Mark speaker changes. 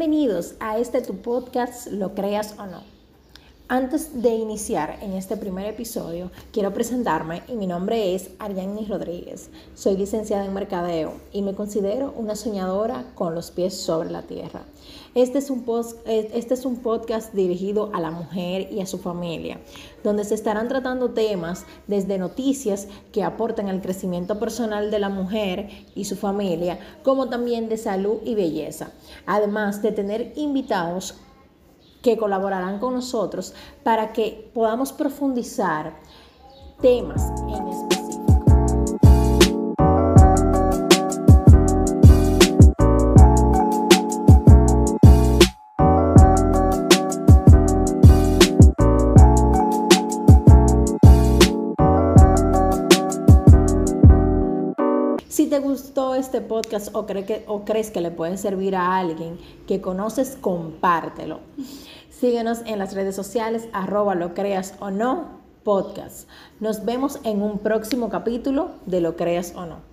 Speaker 1: Bienvenidos a este tu podcast, lo creas o no. Antes de iniciar en este primer episodio, quiero presentarme y mi nombre es Ariadne Rodríguez. Soy licenciada en Mercadeo y me considero una soñadora con los pies sobre la tierra. Este es, un post, este es un podcast dirigido a la mujer y a su familia, donde se estarán tratando temas desde noticias que aportan al crecimiento personal de la mujer y su familia, como también de salud y belleza, además de tener invitados que colaborarán con nosotros para que podamos profundizar temas en te gustó este podcast o, crees que le puede servir a alguien que conoces, compártelo. Síguenos en las redes sociales, arroba lo creas o no, podcast. Nos vemos en un próximo capítulo de Lo creas o no.